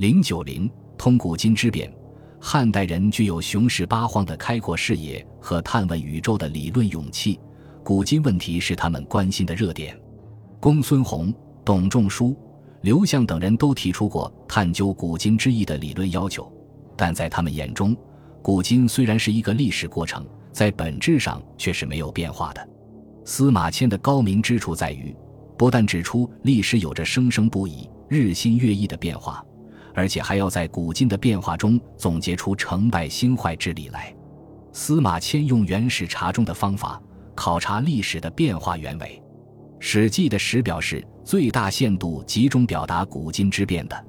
零九零通古今之变，汉代人具有雄视八荒的开阔视野和探问宇宙的理论勇气，古今问题是他们关心的热点。公孙弘、董仲舒、刘向等人都提出过探究古今之意的理论要求，但在他们眼中，古今虽然是一个历史过程，在本质上却是没有变化的。司马迁的高明之处在于，不但指出历史有着生生不已、日新月异的变化，而且还要在古今的变化中总结出成败兴坏之理来。司马迁用原始查中的方法考察历史的变化原委，《史记》的史表是最大限度集中表达古今之变的，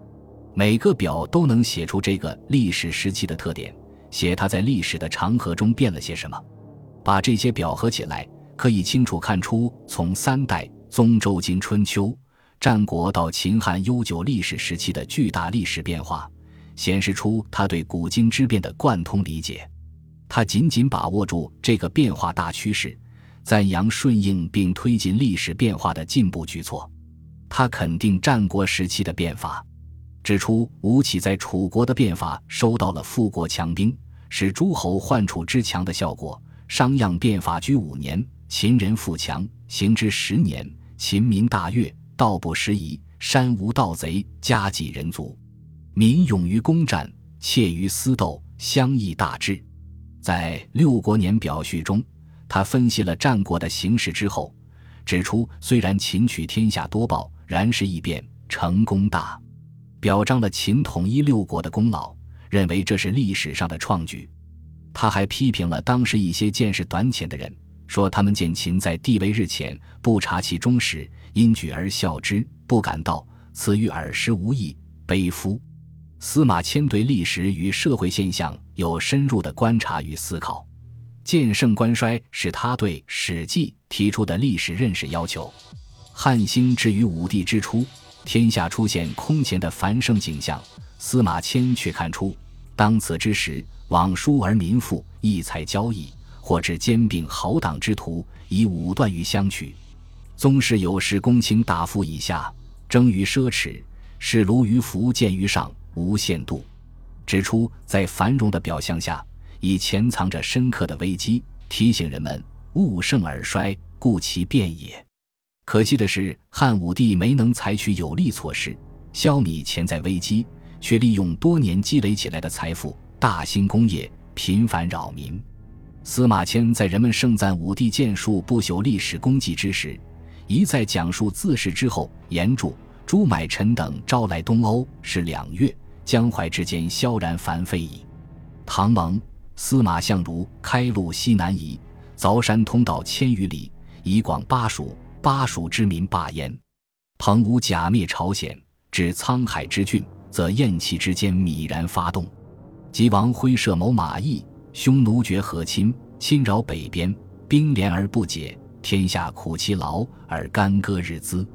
每个表都能写出这个历史时期的特点，写它在历史的长河中变了些什么。把这些表合起来。可以清楚看出，从三代、宗周、经春秋、战国到秦汉悠久历史时期的巨大历史变化，显示出他对古今之变的贯通理解。他紧紧把握住这个变化大趋势，赞扬顺应并推进历史变化的进步举措。他肯定战国时期的变法，指出吴起在楚国的变法收到了富国强兵，使诸侯患楚之强的效果。商鞅变法居五年。秦人富强，行之十年，秦民大悦，道不拾遗，山无盗贼，家济人足，民勇于攻战，怯于私斗，乡邑大治。在六国年表序中，他分析了战国的形势之后，指出虽然秦取天下多报，然事异变，成功大，表彰了秦统一六国的功劳，认为这是历史上的创举。他还批评了当时一些见识短浅的人。说他们见秦在帝位日前不察其忠实，因举而笑之，不敢道此与尔时无异，悲夫。司马迁对历史与社会现象有深入的观察与思考，见盛观衰是他对《史记》提出的历史认识要求。汉兴至于武帝之初，天下出现空前的繁盛景象，司马迁却看出，当此之时，往疏而民富，异才交易。或至兼并豪党之徒，以武断于相取；宗室有事，公卿大夫以下，争于奢侈；是卢于福，见于上，无限度。指出在繁荣的表象下，已潜藏着深刻的危机，提醒人们物盛而衰，故其变也。可惜的是，汉武帝没能采取有力措施消弭潜在危机，却利用多年积累起来的财富，大兴工业，频繁扰民。司马迁在人们盛赞武帝建树不朽历史功绩之时，一再讲述自世之后，言注朱买臣等招来东欧是两月，江淮之间萧然繁废矣。唐蒙司马相如开路西南夷，凿山通道千余里，以广巴蜀，巴蜀之民罢焉。彭吴假灭朝鲜，至沧海之郡，则燕齐之间泯然发动。吉王挥射谋马邑。匈奴绝和亲，侵扰北边，兵连而不解，天下苦其劳而干戈日滋。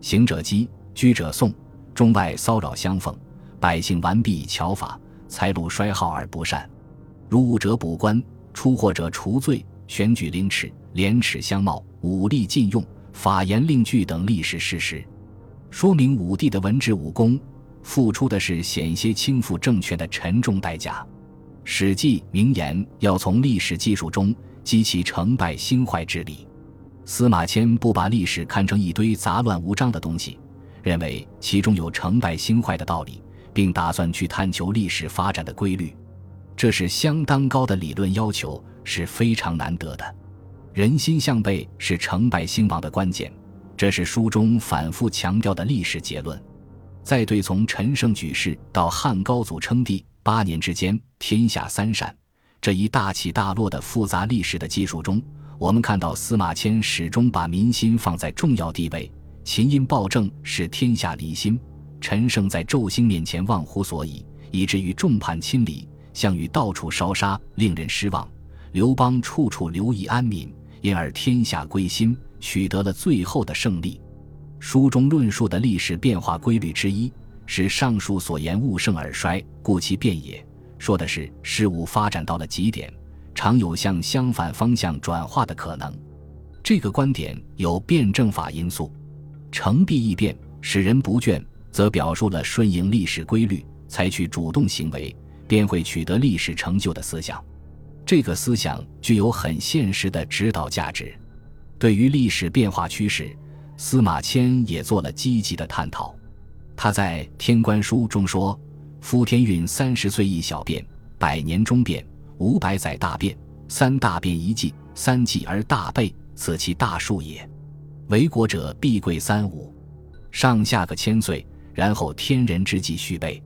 行者饥，居者讼，中外骚扰相逢，百姓顽弊以巧法，财禄衰耗而不善。入伍者补官，出货者除罪，选举凌迟，廉耻相貌，武力禁用，法严令具等历史事实，说明武帝的文治武功付出的是险些倾覆政权的沉重代价。《史记》名言要从历史技术中激起成败兴坏之理。司马迁不把历史看成一堆杂乱无章的东西，认为其中有成败兴坏的道理，并打算去探求历史发展的规律。这是相当高的理论要求，是非常难得的。人心向背是成败兴亡的关键，这是书中反复强调的历史结论。在对从陈胜举事到汉高祖称帝。八年之间，天下三善，这一大起大落的复杂历史的技术中，我们看到司马迁始终把民心放在重要地位。秦因暴政使天下离心，陈胜在纣星面前忘乎所以，以至于众叛亲离；项羽到处烧杀，令人失望；刘邦处处留意安民，因而天下归心，取得了最后的胜利。书中论述的历史变化规律之一。是上述所言“物盛而衰，故其变也”，说的是事物发展到了极点，常有向相反方向转化的可能。这个观点有辩证法因素，成必易变，使人不倦，则表述了顺应历史规律、采取主动行为，便会取得历史成就的思想。这个思想具有很现实的指导价值。对于历史变化趋势，司马迁也做了积极的探讨。他在《天官书》中说：“夫天运三十岁一小变，百年中变，五百载大变。三大变一季，三季而大备，此其大数也。为国者必贵三五，上下个千岁，然后天人之际续备。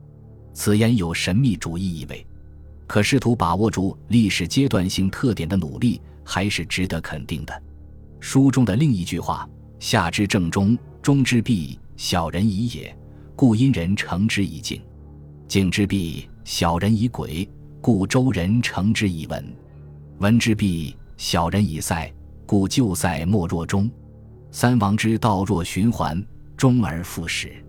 此言有神秘主义意味。可试图把握住历史阶段性特点的努力，还是值得肯定的。”书中的另一句话：“下之正中，中之弊，小人矣也。故因人成之以敬；敬之弊，小人以鬼；故周人成之以文；文之弊，小人以赛；故旧赛莫若忠。三王之道若循环，终而复始。”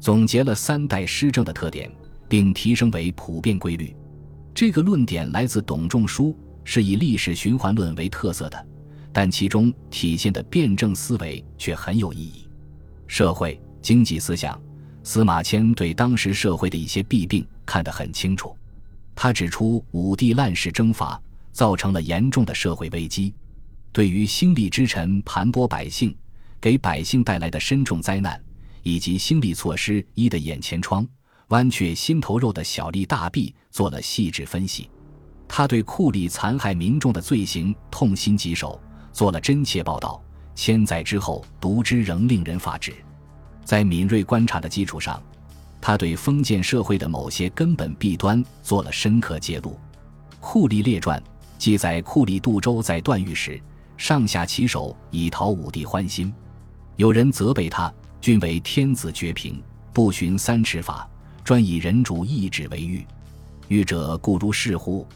总结了三代施政的特点，并提升为普遍规律。这个论点来自董仲舒，是以历史循环论为特色的。但其中体现的辩证思维却很有意义。社会经济思想，司马迁对当时社会的一些弊病看得很清楚。他指出，武帝滥世征伐，造成了严重的社会危机。对于兴利之臣盘剥百姓，给百姓带来的深重灾难，以及兴利措施一的眼前疮、剜却心头肉的小利大弊，做了细致分析。他对酷吏残害民众的罪行痛心疾首。做了真切报道，千载之后读之仍令人发指。在敏锐观察的基础上，他对封建社会的某些根本弊端做了深刻揭露。《酷吏列传》记载，酷吏杜周在段誉时，上下其手以讨武帝欢心。有人责备他：“君为天子绝平，不循三尺法，专以人主一指为喻。喻者故如是乎？”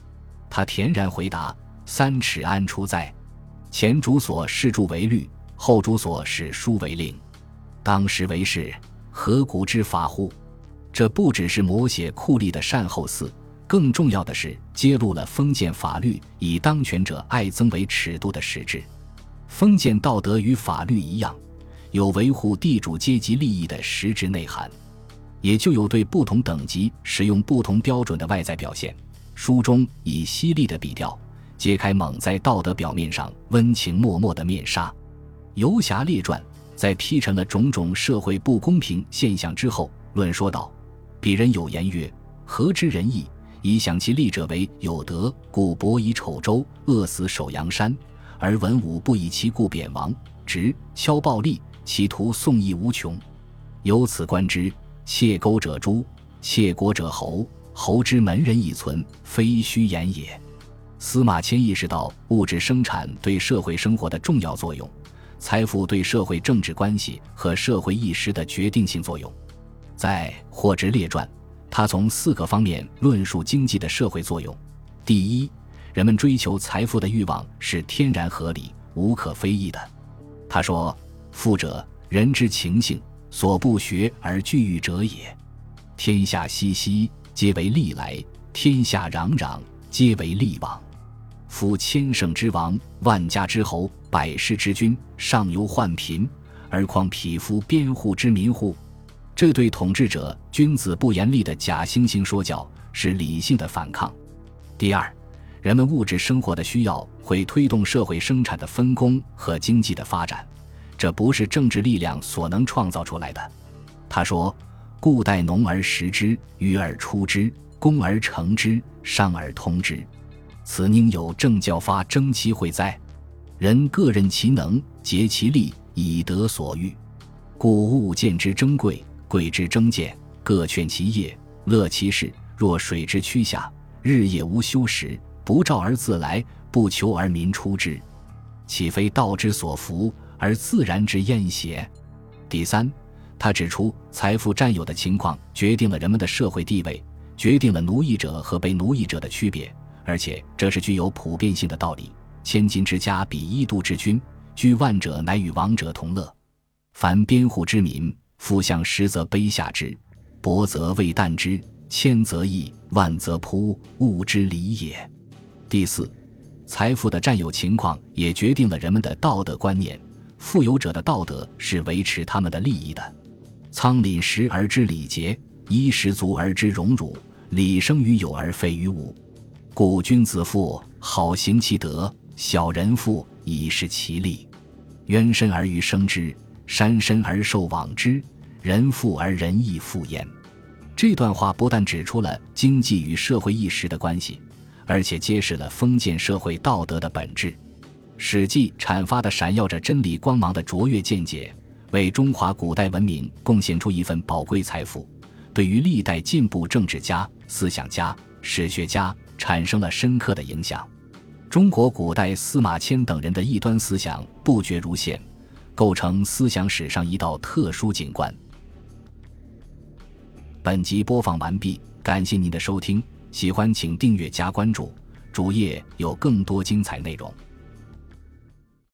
他恬然回答：“三尺安出在？”前主所视著为律，后主所视书为令，当时为是，何古之法乎？这不只是摹写酷吏的善后嗣，更重要的是揭露了封建法律以当权者爱憎为尺度的实质。封建道德与法律一样，有维护地主阶级利益的实质内涵，也就有对不同等级使用不同标准的外在表现。书中以犀利的笔调。揭开蒙在道德表面上温情脉脉的面纱，《游侠列传》在批陈了种种社会不公平现象之后，论说道：“鄙人有言曰：何之仁义？以享其利者为有德，故伯以丑州，饿死守阳山；而文武不以其故贬王，直敲暴力，其徒宋义无穷。由此观之，窃钩者诛，窃国者侯，侯之门人已存，非虚言也。”司马迁意识到物质生产对社会生活的重要作用，财富对社会政治关系和社会意识的决定性作用。在《货殖列传》，他从四个方面论述经济的社会作用：第一，人们追求财富的欲望是天然合理、无可非议的。他说：“富者，人之情性，所不学而惧欲者也。天下熙熙，皆为利来；天下攘攘，皆为利往。”夫千乘之王，万家之侯，百世之君，上游患贫，而况匹夫边户之民乎？这对统治者君子不严厉的假惺惺说教是理性的反抗。第二，人们物质生活的需要会推动社会生产的分工和经济的发展，这不是政治力量所能创造出来的。他说：“故待农而食之，渔而出之，工而成之，商而通之。”此宁有政教发争其会哉？人各任其能，竭其力，以得所欲。故物见之珍贵，贵之争见，各劝其业，乐其事。若水之趋下，日夜无休时，不召而自来，不求而民出之，岂非道之所服而自然之厌邪？第三，他指出，财富占有的情况决定了人们的社会地位，决定了奴役者和被奴役者的区别。而且这是具有普遍性的道理。千金之家比一度之君，居万者乃与王者同乐。凡边户之民，富向实则卑下之，薄则未啖之，千则易，万则扑，物之理也。第四，财富的占有情况也决定了人们的道德观念。富有者的道德是维持他们的利益的。仓廪实而知礼节，衣食足而知荣辱，礼生于有而废于无。故君子富，好行其德；小人富，以事其利。渊深而鱼生之，山深而兽往之。人富而仁义富焉。这段话不但指出了经济与社会意识的关系，而且揭示了封建社会道德的本质。《史记》阐发的闪耀着真理光芒的卓越见解，为中华古代文明贡献出一份宝贵财富，对于历代进步政治家、思想家、史学家产生了深刻的影响。中国古代司马迁等人的异端思想不绝如线，构成思想史上一道特殊景观。本集播放完毕，感谢您的收听，喜欢请订阅加关注，主页有更多精彩内容。